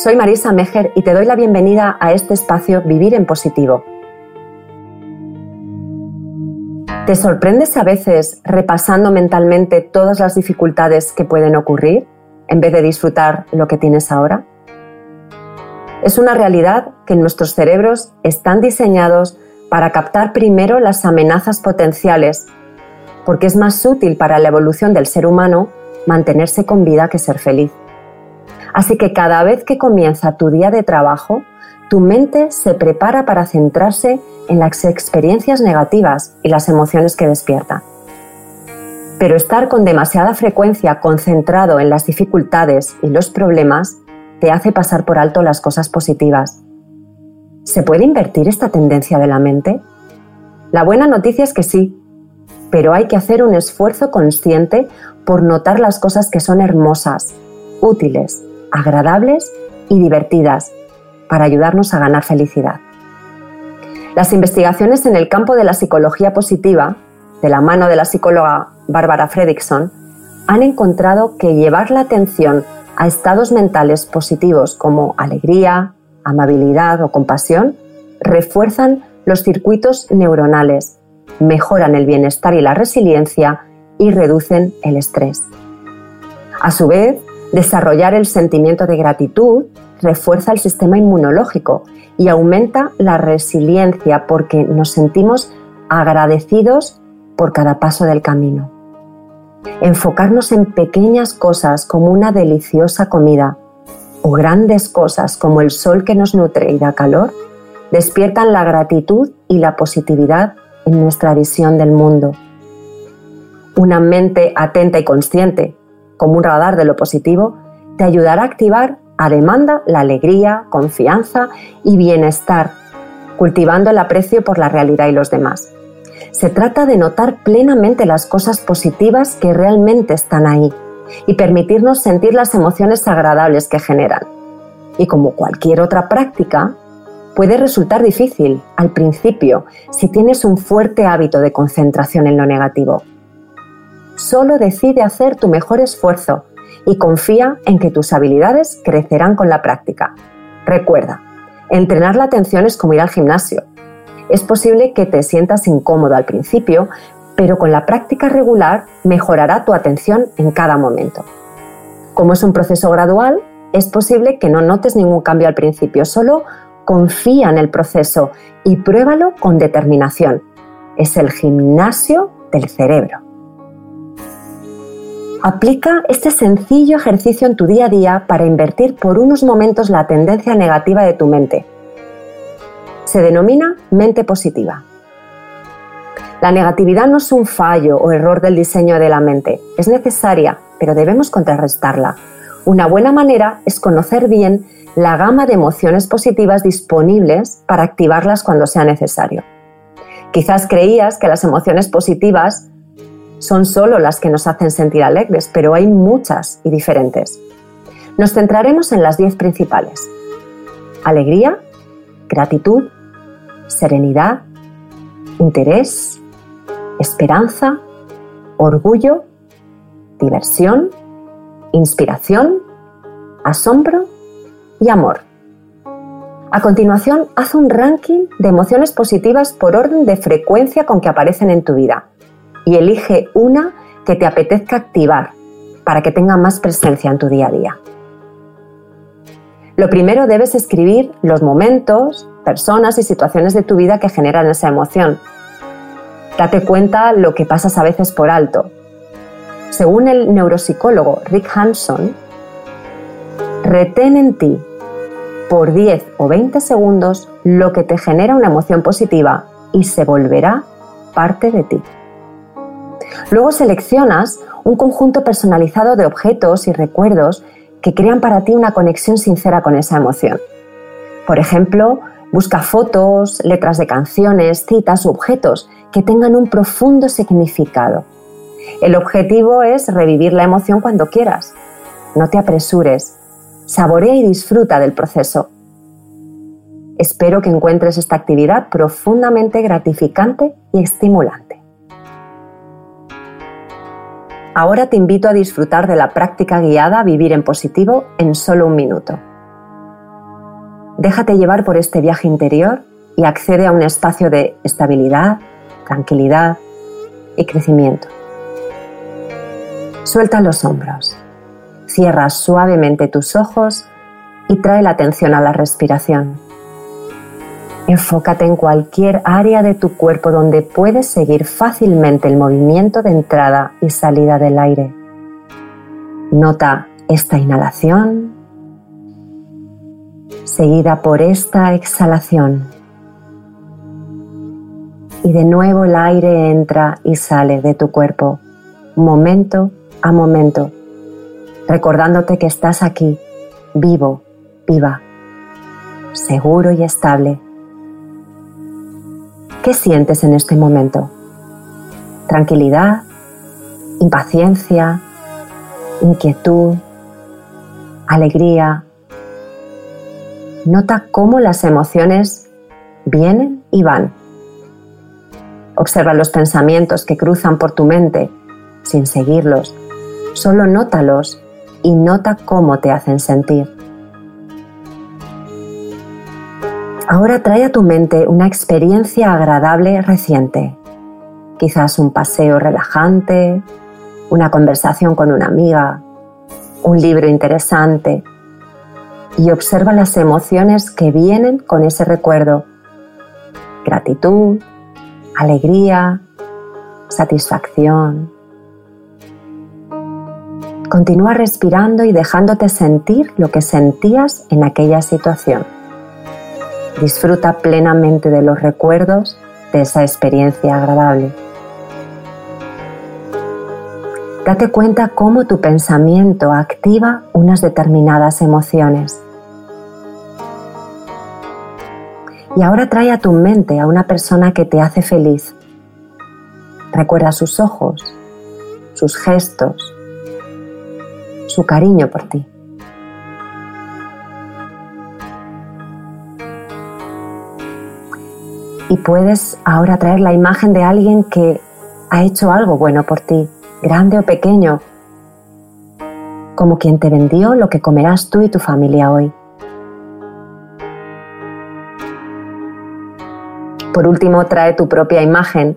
Soy Marisa Mejer y te doy la bienvenida a este espacio Vivir en Positivo. ¿Te sorprendes a veces repasando mentalmente todas las dificultades que pueden ocurrir en vez de disfrutar lo que tienes ahora? Es una realidad que nuestros cerebros están diseñados para captar primero las amenazas potenciales, porque es más útil para la evolución del ser humano mantenerse con vida que ser feliz. Así que cada vez que comienza tu día de trabajo, tu mente se prepara para centrarse en las experiencias negativas y las emociones que despierta. Pero estar con demasiada frecuencia concentrado en las dificultades y los problemas te hace pasar por alto las cosas positivas. ¿Se puede invertir esta tendencia de la mente? La buena noticia es que sí, pero hay que hacer un esfuerzo consciente por notar las cosas que son hermosas, útiles agradables y divertidas para ayudarnos a ganar felicidad. Las investigaciones en el campo de la psicología positiva, de la mano de la psicóloga Barbara Fredrickson, han encontrado que llevar la atención a estados mentales positivos como alegría, amabilidad o compasión refuerzan los circuitos neuronales, mejoran el bienestar y la resiliencia y reducen el estrés. A su vez, Desarrollar el sentimiento de gratitud refuerza el sistema inmunológico y aumenta la resiliencia porque nos sentimos agradecidos por cada paso del camino. Enfocarnos en pequeñas cosas como una deliciosa comida o grandes cosas como el sol que nos nutre y da calor despiertan la gratitud y la positividad en nuestra visión del mundo. Una mente atenta y consciente como un radar de lo positivo, te ayudará a activar a demanda la alegría, confianza y bienestar, cultivando el aprecio por la realidad y los demás. Se trata de notar plenamente las cosas positivas que realmente están ahí y permitirnos sentir las emociones agradables que generan. Y como cualquier otra práctica, puede resultar difícil al principio si tienes un fuerte hábito de concentración en lo negativo. Solo decide hacer tu mejor esfuerzo y confía en que tus habilidades crecerán con la práctica. Recuerda, entrenar la atención es como ir al gimnasio. Es posible que te sientas incómodo al principio, pero con la práctica regular mejorará tu atención en cada momento. Como es un proceso gradual, es posible que no notes ningún cambio al principio, solo confía en el proceso y pruébalo con determinación. Es el gimnasio del cerebro. Aplica este sencillo ejercicio en tu día a día para invertir por unos momentos la tendencia negativa de tu mente. Se denomina mente positiva. La negatividad no es un fallo o error del diseño de la mente, es necesaria, pero debemos contrarrestarla. Una buena manera es conocer bien la gama de emociones positivas disponibles para activarlas cuando sea necesario. Quizás creías que las emociones positivas son solo las que nos hacen sentir alegres, pero hay muchas y diferentes. Nos centraremos en las 10 principales. Alegría, gratitud, serenidad, interés, esperanza, orgullo, diversión, inspiración, asombro y amor. A continuación, haz un ranking de emociones positivas por orden de frecuencia con que aparecen en tu vida y elige una que te apetezca activar para que tenga más presencia en tu día a día. Lo primero debes escribir los momentos, personas y situaciones de tu vida que generan esa emoción. Date cuenta lo que pasas a veces por alto. Según el neuropsicólogo Rick Hanson, retén en ti por 10 o 20 segundos lo que te genera una emoción positiva y se volverá parte de ti. Luego seleccionas un conjunto personalizado de objetos y recuerdos que crean para ti una conexión sincera con esa emoción. Por ejemplo, busca fotos, letras de canciones, citas u objetos que tengan un profundo significado. El objetivo es revivir la emoción cuando quieras. No te apresures, saborea y disfruta del proceso. Espero que encuentres esta actividad profundamente gratificante y estimulante. Ahora te invito a disfrutar de la práctica guiada Vivir en positivo en solo un minuto. Déjate llevar por este viaje interior y accede a un espacio de estabilidad, tranquilidad y crecimiento. Suelta los hombros, cierra suavemente tus ojos y trae la atención a la respiración. Enfócate en cualquier área de tu cuerpo donde puedes seguir fácilmente el movimiento de entrada y salida del aire. Nota esta inhalación seguida por esta exhalación. Y de nuevo el aire entra y sale de tu cuerpo, momento a momento, recordándote que estás aquí, vivo, viva, seguro y estable ¿Qué sientes en este momento? ¿Tranquilidad? ¿Impaciencia? ¿Inquietud? ¿Alegría? Nota cómo las emociones vienen y van. Observa los pensamientos que cruzan por tu mente sin seguirlos. Solo nótalos y nota cómo te hacen sentir. Ahora trae a tu mente una experiencia agradable reciente, quizás un paseo relajante, una conversación con una amiga, un libro interesante, y observa las emociones que vienen con ese recuerdo. Gratitud, alegría, satisfacción. Continúa respirando y dejándote sentir lo que sentías en aquella situación. Disfruta plenamente de los recuerdos de esa experiencia agradable. Date cuenta cómo tu pensamiento activa unas determinadas emociones. Y ahora trae a tu mente a una persona que te hace feliz. Recuerda sus ojos, sus gestos, su cariño por ti. Y puedes ahora traer la imagen de alguien que ha hecho algo bueno por ti, grande o pequeño, como quien te vendió lo que comerás tú y tu familia hoy. Por último, trae tu propia imagen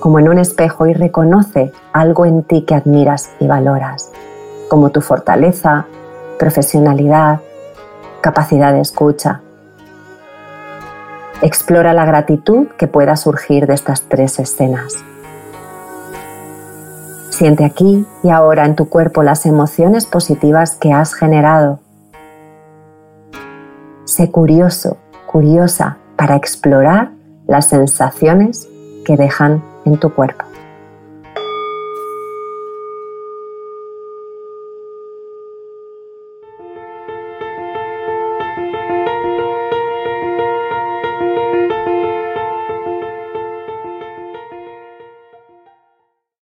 como en un espejo y reconoce algo en ti que admiras y valoras, como tu fortaleza, profesionalidad, capacidad de escucha. Explora la gratitud que pueda surgir de estas tres escenas. Siente aquí y ahora en tu cuerpo las emociones positivas que has generado. Sé curioso, curiosa para explorar las sensaciones que dejan en tu cuerpo.